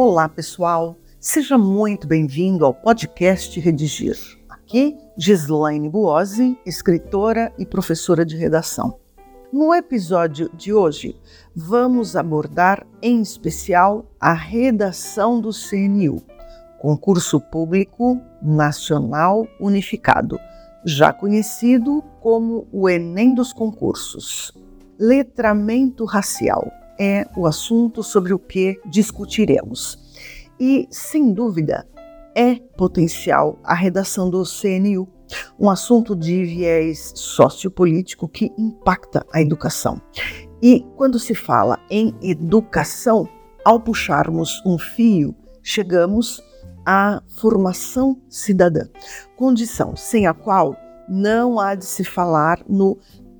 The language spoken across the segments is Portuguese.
Olá, pessoal. Seja muito bem-vindo ao podcast Redigir. Aqui, Gislaine Buozzi, escritora e professora de redação. No episódio de hoje, vamos abordar em especial a redação do CNU, Concurso Público Nacional Unificado, já conhecido como o Enem dos Concursos. Letramento racial é o assunto sobre o que discutiremos. E, sem dúvida, é potencial a redação do CNU, um assunto de viés sociopolítico que impacta a educação. E quando se fala em educação, ao puxarmos um fio, chegamos à formação cidadã, condição sem a qual não há de se falar no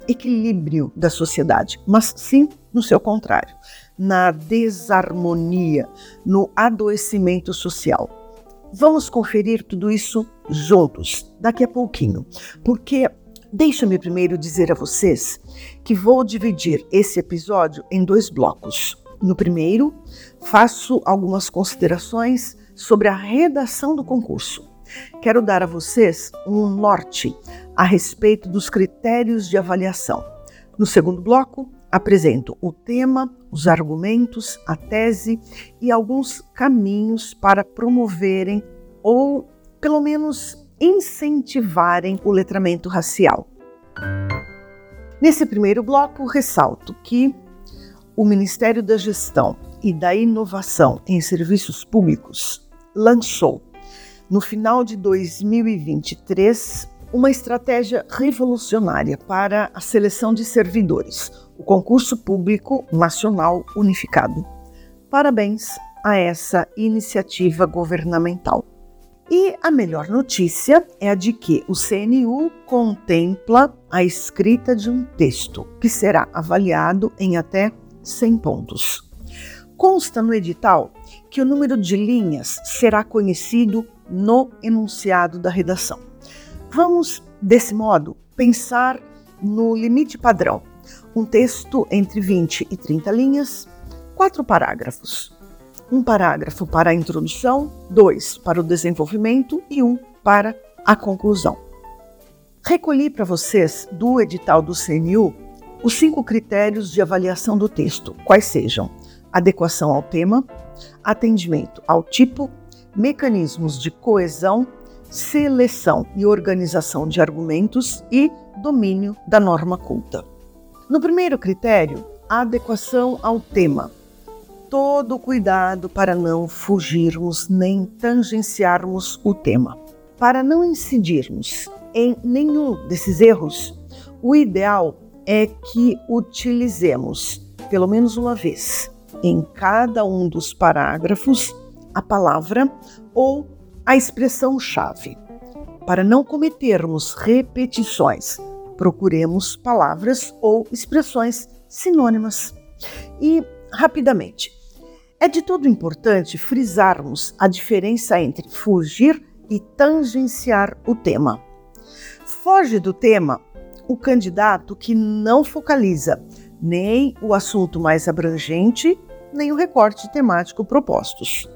equilíbrio da sociedade, mas sim no seu contrário, na desarmonia, no adoecimento social. Vamos conferir tudo isso juntos daqui a pouquinho, porque deixa-me primeiro dizer a vocês que vou dividir esse episódio em dois blocos. No primeiro, faço algumas considerações sobre a redação do concurso. Quero dar a vocês um norte a respeito dos critérios de avaliação. No segundo bloco, apresento o tema, os argumentos, a tese e alguns caminhos para promoverem ou, pelo menos, incentivarem o letramento racial. Nesse primeiro bloco, ressalto que o Ministério da Gestão e da Inovação em Serviços Públicos lançou, no final de 2023, uma estratégia revolucionária para a seleção de servidores, o Concurso Público Nacional Unificado. Parabéns a essa iniciativa governamental. E a melhor notícia é a de que o CNU contempla a escrita de um texto que será avaliado em até 100 pontos. Consta no edital que o número de linhas será conhecido no enunciado da redação. Vamos, desse modo, pensar no limite padrão. Um texto entre 20 e 30 linhas, quatro parágrafos. Um parágrafo para a introdução, dois para o desenvolvimento e um para a conclusão. Recolhi para vocês do edital do CNU os cinco critérios de avaliação do texto, quais sejam adequação ao tema, atendimento ao tipo, mecanismos de coesão seleção e organização de argumentos e domínio da norma culta. No primeiro critério, a adequação ao tema. Todo cuidado para não fugirmos nem tangenciarmos o tema. Para não incidirmos em nenhum desses erros, o ideal é que utilizemos, pelo menos uma vez, em cada um dos parágrafos, a palavra ou a expressão-chave. Para não cometermos repetições, procuremos palavras ou expressões sinônimas. E, rapidamente, é de todo importante frisarmos a diferença entre fugir e tangenciar o tema. Foge do tema o candidato que não focaliza nem o assunto mais abrangente, nem o recorte temático propostos.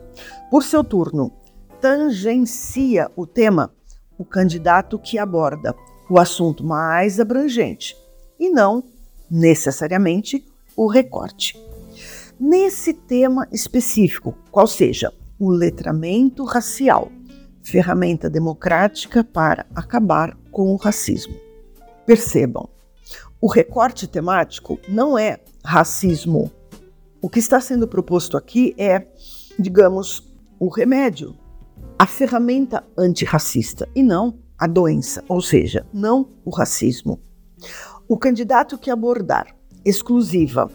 Por seu turno, tangencia o tema, o candidato que aborda o assunto mais abrangente e não necessariamente o recorte. Nesse tema específico, qual seja o letramento racial, ferramenta democrática para acabar com o racismo. Percebam, o recorte temático não é racismo. O que está sendo proposto aqui é, digamos, o remédio a ferramenta antirracista e não a doença, ou seja, não o racismo. O candidato que abordar exclusiva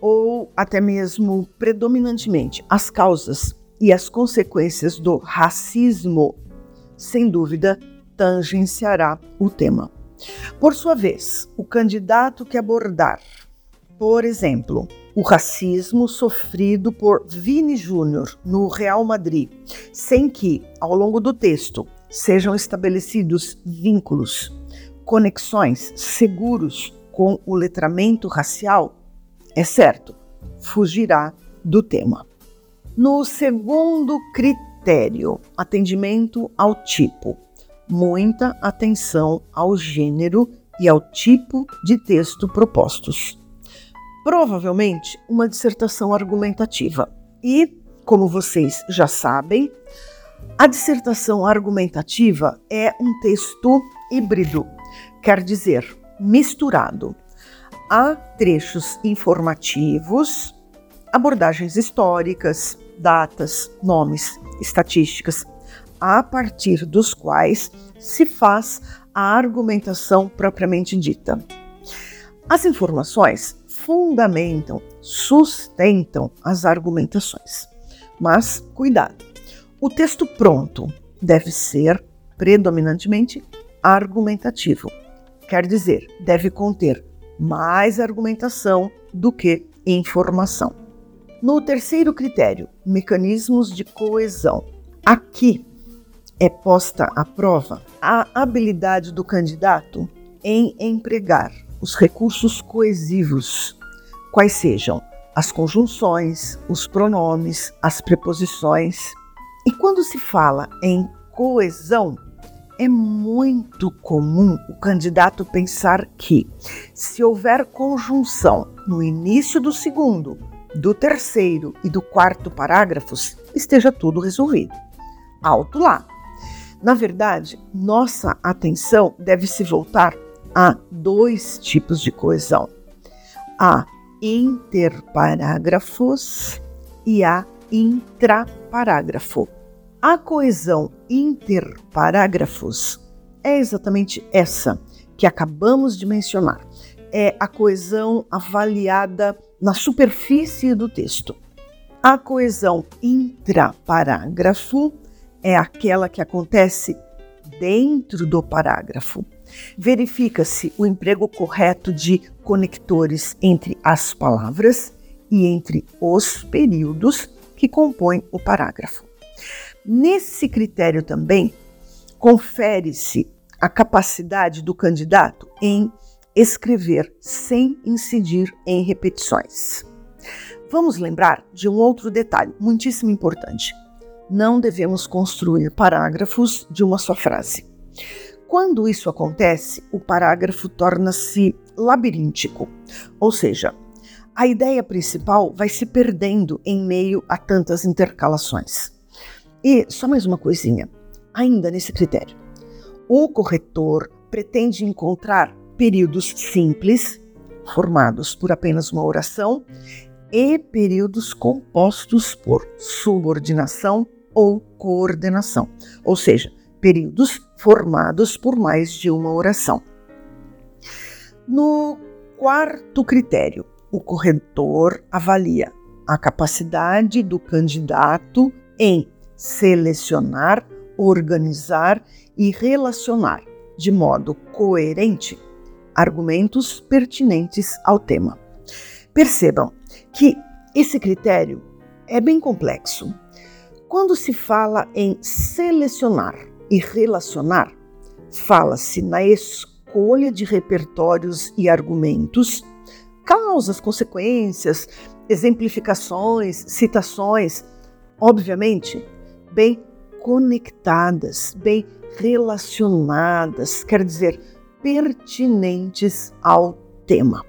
ou até mesmo predominantemente as causas e as consequências do racismo, sem dúvida, tangenciará o tema. Por sua vez, o candidato que abordar, por exemplo, o racismo sofrido por Vini Júnior no Real Madrid, sem que, ao longo do texto, sejam estabelecidos vínculos, conexões seguros com o letramento racial, é certo, fugirá do tema. No segundo critério, atendimento ao tipo, muita atenção ao gênero e ao tipo de texto propostos. Provavelmente uma dissertação argumentativa. E, como vocês já sabem, a dissertação argumentativa é um texto híbrido, quer dizer, misturado. Há trechos informativos, abordagens históricas, datas, nomes, estatísticas, a partir dos quais se faz a argumentação propriamente dita. As informações fundamentam, sustentam as argumentações. Mas cuidado, o texto pronto deve ser predominantemente argumentativo, quer dizer, deve conter mais argumentação do que informação. No terceiro critério, mecanismos de coesão. Aqui é posta à prova a habilidade do candidato em empregar os recursos coesivos, quais sejam as conjunções, os pronomes, as preposições. E quando se fala em coesão, é muito comum o candidato pensar que, se houver conjunção no início do segundo, do terceiro e do quarto parágrafos, esteja tudo resolvido. Alto lá! Na verdade, nossa atenção deve se voltar a dois tipos de coesão: a interparágrafos e a intraparágrafo. A coesão interparágrafos é exatamente essa que acabamos de mencionar. É a coesão avaliada na superfície do texto. A coesão intraparágrafo é aquela que acontece dentro do parágrafo. Verifica-se o emprego correto de conectores entre as palavras e entre os períodos que compõem o parágrafo. Nesse critério também confere-se a capacidade do candidato em escrever sem incidir em repetições. Vamos lembrar de um outro detalhe muitíssimo importante não devemos construir parágrafos de uma só frase. Quando isso acontece, o parágrafo torna-se labiríntico, ou seja, a ideia principal vai se perdendo em meio a tantas intercalações. E só mais uma coisinha, ainda nesse critério. O corretor pretende encontrar períodos simples, formados por apenas uma oração, e períodos compostos por subordinação ou coordenação, ou seja, períodos formados por mais de uma oração. No quarto critério, o corretor avalia a capacidade do candidato em selecionar, organizar e relacionar de modo coerente argumentos pertinentes ao tema. Percebam que esse critério é bem complexo quando se fala em selecionar e relacionar, fala-se na escolha de repertórios e argumentos, causas, consequências, exemplificações, citações, obviamente, bem conectadas, bem relacionadas, quer dizer, pertinentes ao tema.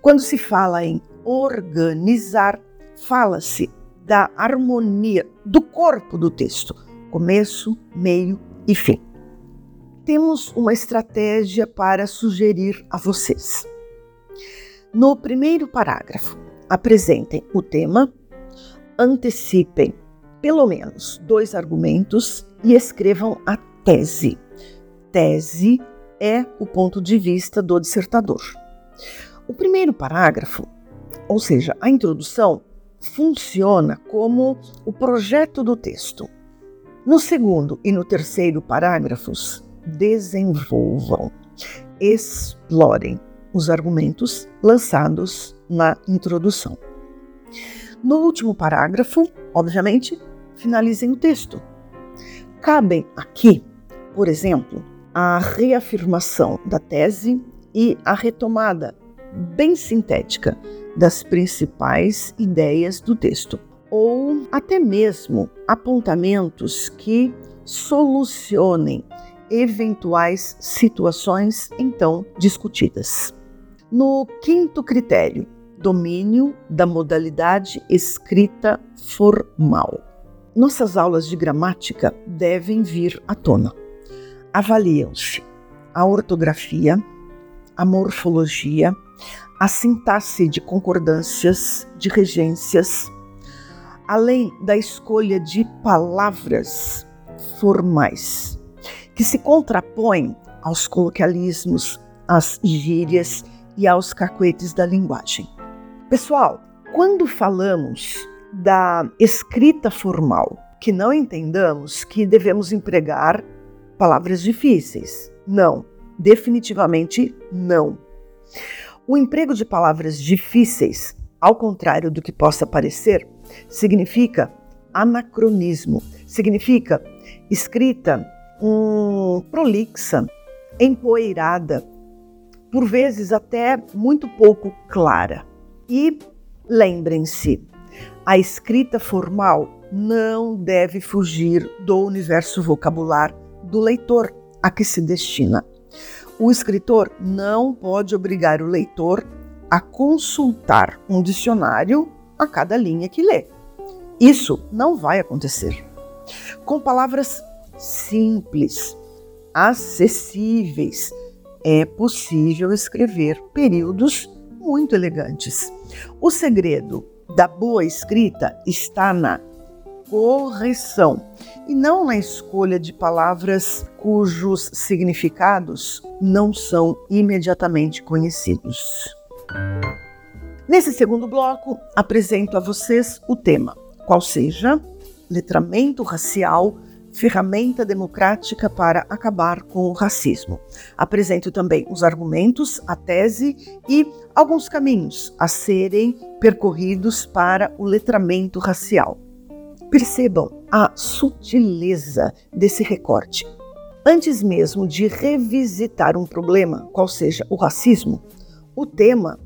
Quando se fala em organizar, fala-se da harmonia do corpo do texto, começo, meio e fim. Temos uma estratégia para sugerir a vocês. No primeiro parágrafo, apresentem o tema, antecipem pelo menos dois argumentos e escrevam a tese. Tese é o ponto de vista do dissertador. O primeiro parágrafo, ou seja, a introdução, funciona como o projeto do texto. No segundo e no terceiro parágrafos, desenvolvam, explorem os argumentos lançados na introdução. No último parágrafo, obviamente, finalizem o texto. Cabem aqui, por exemplo, a reafirmação da tese e a retomada bem sintética das principais ideias do texto, ou até mesmo apontamentos que solucionem eventuais situações então discutidas. No quinto critério, domínio da modalidade escrita formal. Nossas aulas de gramática devem vir à tona. Avaliam-se a ortografia, a morfologia, a sintaxe de concordâncias, de regências, além da escolha de palavras formais, que se contrapõem aos coloquialismos, às gírias e aos cacuetes da linguagem. Pessoal, quando falamos da escrita formal, que não entendamos que devemos empregar palavras difíceis. Não, definitivamente não. O emprego de palavras difíceis, ao contrário do que possa parecer, significa anacronismo, significa escrita um, prolixa, empoeirada, por vezes até muito pouco clara. E lembrem-se, a escrita formal não deve fugir do universo vocabular do leitor a que se destina. O escritor não pode obrigar o leitor a consultar um dicionário a cada linha que lê. Isso não vai acontecer. Com palavras simples, acessíveis, é possível escrever períodos muito elegantes. O segredo da boa escrita está na correção e não na escolha de palavras cujos significados não são imediatamente conhecidos. Nesse segundo bloco, apresento a vocês o tema, qual seja letramento racial ferramenta democrática para acabar com o racismo. Apresento também os argumentos, a tese e alguns caminhos a serem percorridos para o letramento racial. Percebam a sutileza desse recorte. Antes mesmo de revisitar um problema, qual seja o racismo, o tema,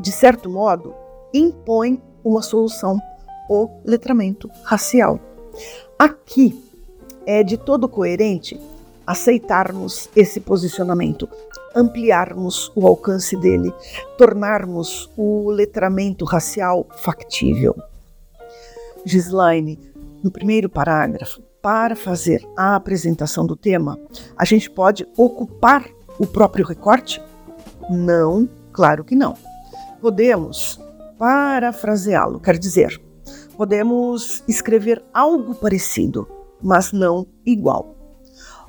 de certo modo, impõe uma solução, o letramento racial. Aqui é de todo coerente aceitarmos esse posicionamento, ampliarmos o alcance dele, tornarmos o letramento racial factível. Gislaine, no primeiro parágrafo, para fazer a apresentação do tema, a gente pode ocupar o próprio recorte? Não, claro que não. Podemos parafraseá-lo, quer dizer, podemos escrever algo parecido, mas não igual.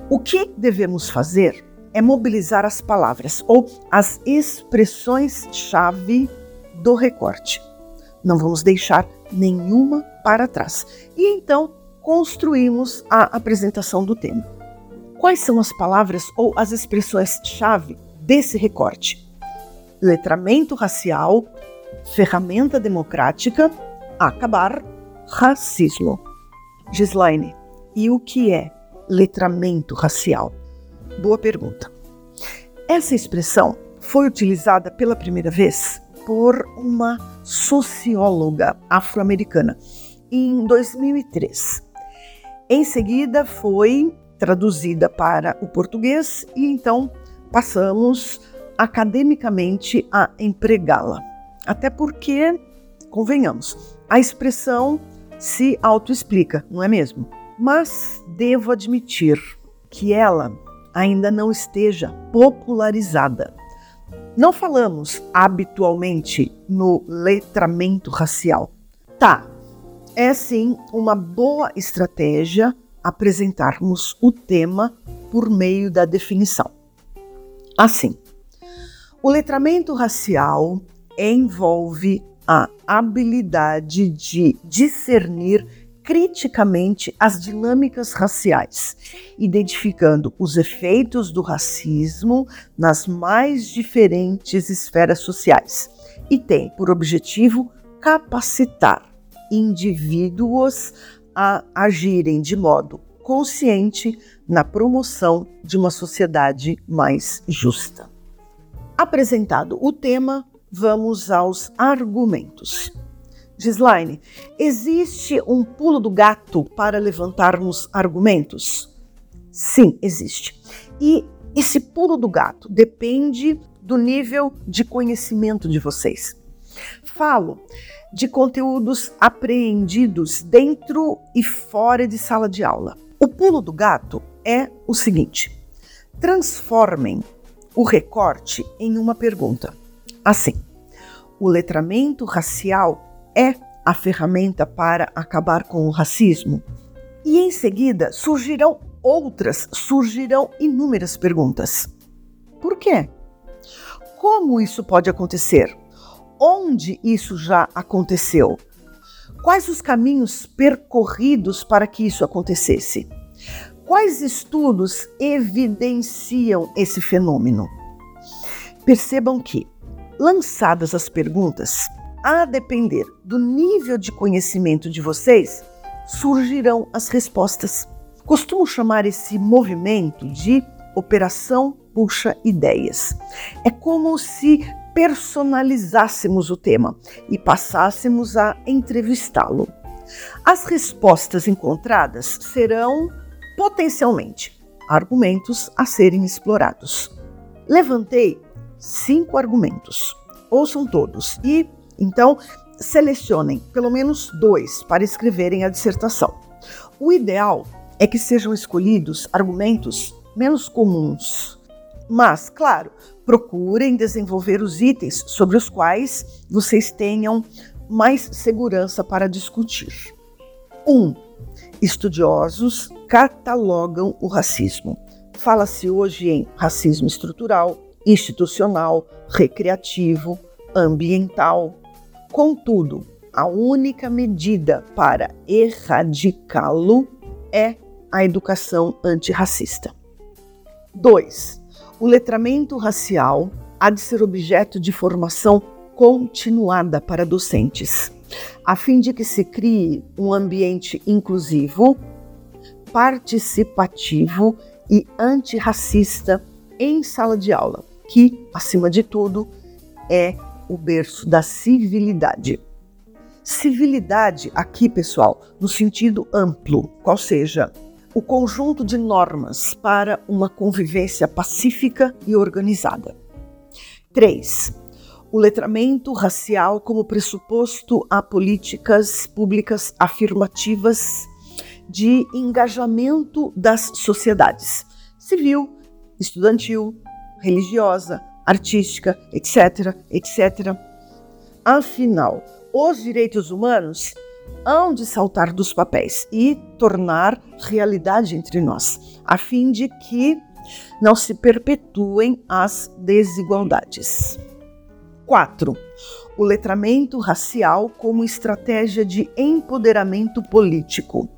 O que devemos fazer é mobilizar as palavras ou as expressões-chave do recorte. Não vamos deixar nenhuma para trás. E então construímos a apresentação do tema. Quais são as palavras ou as expressões-chave desse recorte? Letramento racial, ferramenta democrática, acabar, racismo. Gislaine, e o que é letramento racial? Boa pergunta. Essa expressão foi utilizada pela primeira vez por uma socióloga afro-americana em 2003. Em seguida, foi traduzida para o português e então passamos academicamente a empregá-la. Até porque, convenhamos, a expressão se autoexplica, não é mesmo? Mas devo admitir que ela ainda não esteja popularizada. Não falamos habitualmente no letramento racial. Tá, é sim uma boa estratégia apresentarmos o tema por meio da definição. Assim, o letramento racial envolve a habilidade de discernir criticamente as dinâmicas raciais, identificando os efeitos do racismo nas mais diferentes esferas sociais e tem por objetivo capacitar indivíduos a agirem de modo consciente na promoção de uma sociedade mais justa. Apresentado o tema, vamos aos argumentos. Gislaine, existe um pulo do gato para levantarmos argumentos? Sim, existe. E esse pulo do gato depende do nível de conhecimento de vocês. Falo de conteúdos apreendidos dentro e fora de sala de aula. O pulo do gato é o seguinte: transformem o recorte em uma pergunta. Assim, o letramento racial é a ferramenta para acabar com o racismo? E em seguida surgirão outras, surgirão inúmeras perguntas. Por quê? Como isso pode acontecer? Onde isso já aconteceu? Quais os caminhos percorridos para que isso acontecesse? Quais estudos evidenciam esse fenômeno? Percebam que, lançadas as perguntas, a depender do nível de conhecimento de vocês, surgirão as respostas. Costumo chamar esse movimento de Operação Puxa Ideias. É como se personalizássemos o tema e passássemos a entrevistá-lo. As respostas encontradas serão potencialmente argumentos a serem explorados. Levantei cinco argumentos. Ouçam todos e, então, selecionem pelo menos dois para escreverem a dissertação. O ideal é que sejam escolhidos argumentos menos comuns. Mas, claro, procurem desenvolver os itens sobre os quais vocês tenham mais segurança para discutir. 1. Um, estudiosos catalogam o racismo. Fala-se hoje em racismo estrutural, institucional, recreativo, ambiental. Contudo, a única medida para erradicá-lo é a educação antirracista. 2. O letramento racial há de ser objeto de formação continuada para docentes, a fim de que se crie um ambiente inclusivo, participativo e antirracista em sala de aula, que, acima de tudo, é o berço da civilidade. Civilidade aqui, pessoal, no sentido amplo, qual seja o conjunto de normas para uma convivência pacífica e organizada. 3. O letramento racial como pressuposto a políticas públicas afirmativas de engajamento das sociedades civil, estudantil, religiosa, artística, etc, etc. Afinal, os direitos humanos hão de saltar dos papéis e tornar realidade entre nós, a fim de que não se perpetuem as desigualdades. 4. O letramento racial como estratégia de empoderamento político.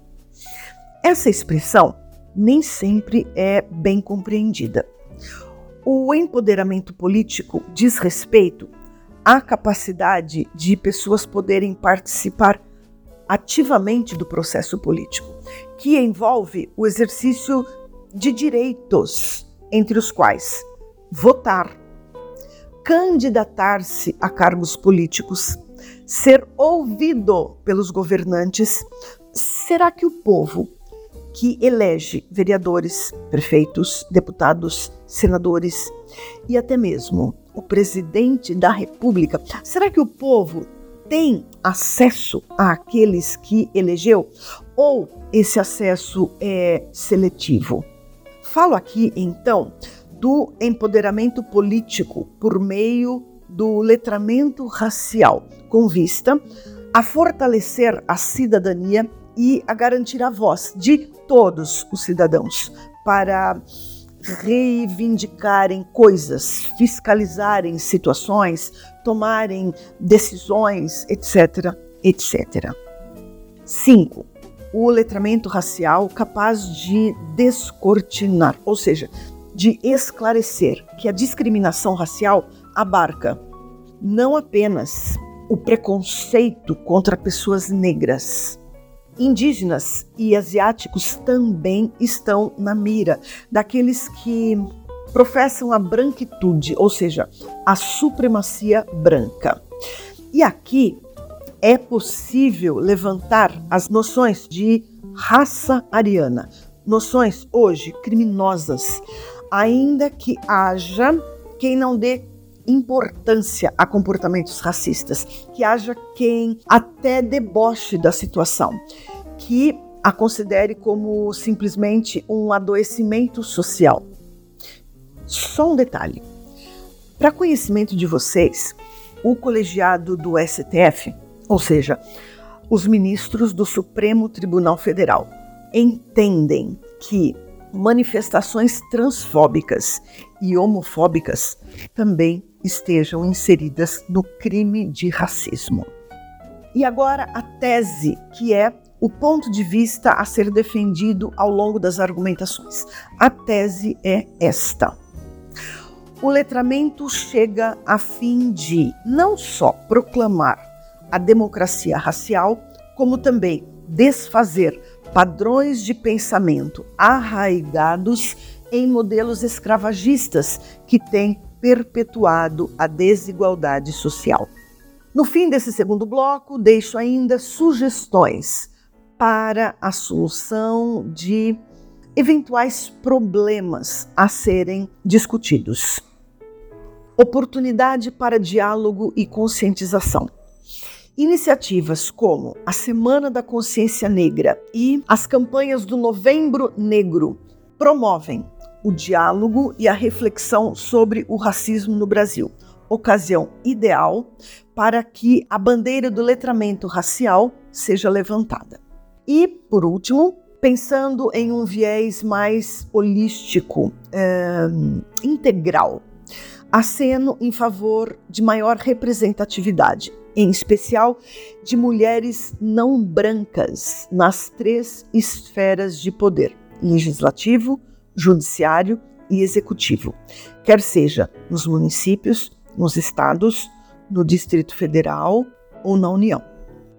Essa expressão nem sempre é bem compreendida. O empoderamento político diz respeito à capacidade de pessoas poderem participar ativamente do processo político, que envolve o exercício de direitos, entre os quais votar, candidatar-se a cargos políticos, ser ouvido pelos governantes. Será que o povo que elege vereadores, prefeitos, deputados, senadores e até mesmo o presidente da República, será que o povo tem acesso àqueles que elegeu ou esse acesso é seletivo? Falo aqui então do empoderamento político por meio do letramento racial, com vista a fortalecer a cidadania e a garantir a voz de todos os cidadãos para reivindicarem coisas, fiscalizarem situações, tomarem decisões, etc, etc. 5. O letramento racial capaz de descortinar, ou seja, de esclarecer que a discriminação racial abarca não apenas o preconceito contra pessoas negras, indígenas e asiáticos também estão na mira daqueles que professam a branquitude, ou seja, a supremacia branca. E aqui é possível levantar as noções de raça ariana, noções hoje criminosas, ainda que haja quem não dê importância a comportamentos racistas, que haja quem até deboche da situação, que a considere como simplesmente um adoecimento social. Só um detalhe: para conhecimento de vocês, o colegiado do STF, ou seja, os ministros do Supremo Tribunal Federal, entendem que manifestações transfóbicas e homofóbicas também estejam inseridas no crime de racismo. E agora a tese, que é o ponto de vista a ser defendido ao longo das argumentações. A tese é esta. O letramento chega a fim de não só proclamar a democracia racial, como também desfazer padrões de pensamento arraigados em modelos escravagistas que têm perpetuado a desigualdade social. No fim desse segundo bloco, deixo ainda sugestões para a solução de eventuais problemas a serem discutidos. Oportunidade para diálogo e conscientização. Iniciativas como a Semana da Consciência Negra e as campanhas do Novembro Negro promovem o diálogo e a reflexão sobre o racismo no Brasil. Ocasião ideal para que a bandeira do letramento racial seja levantada. E, por último, pensando em um viés mais holístico, é, integral, aceno em favor de maior representatividade em especial de mulheres não brancas nas três esferas de poder: legislativo, judiciário e executivo, quer seja nos municípios, nos estados, no Distrito Federal ou na União.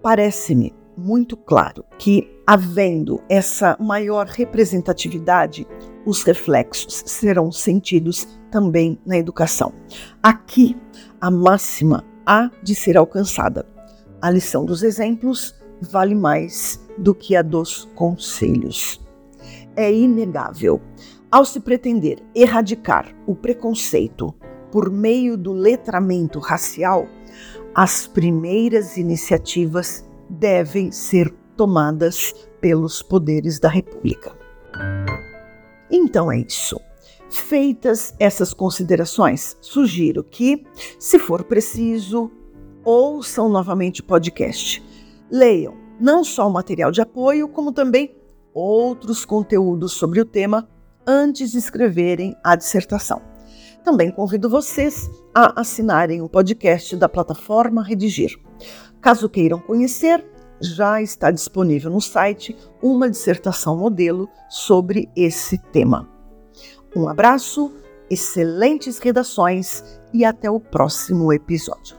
Parece-me muito claro que, havendo essa maior representatividade, os reflexos serão sentidos também na educação. Aqui, a máxima há de ser alcançada. A lição dos exemplos vale mais do que a dos conselhos. É inegável. Ao se pretender erradicar o preconceito por meio do letramento racial, as primeiras iniciativas devem ser tomadas pelos poderes da República. Então é isso. Feitas essas considerações, sugiro que, se for preciso, ouçam novamente o podcast. Leiam não só o material de apoio, como também outros conteúdos sobre o tema antes de escreverem a dissertação. Também convido vocês a assinarem o podcast da plataforma Redigir. Caso queiram conhecer, já está disponível no site uma dissertação modelo sobre esse tema. Um abraço, excelentes redações e até o próximo episódio.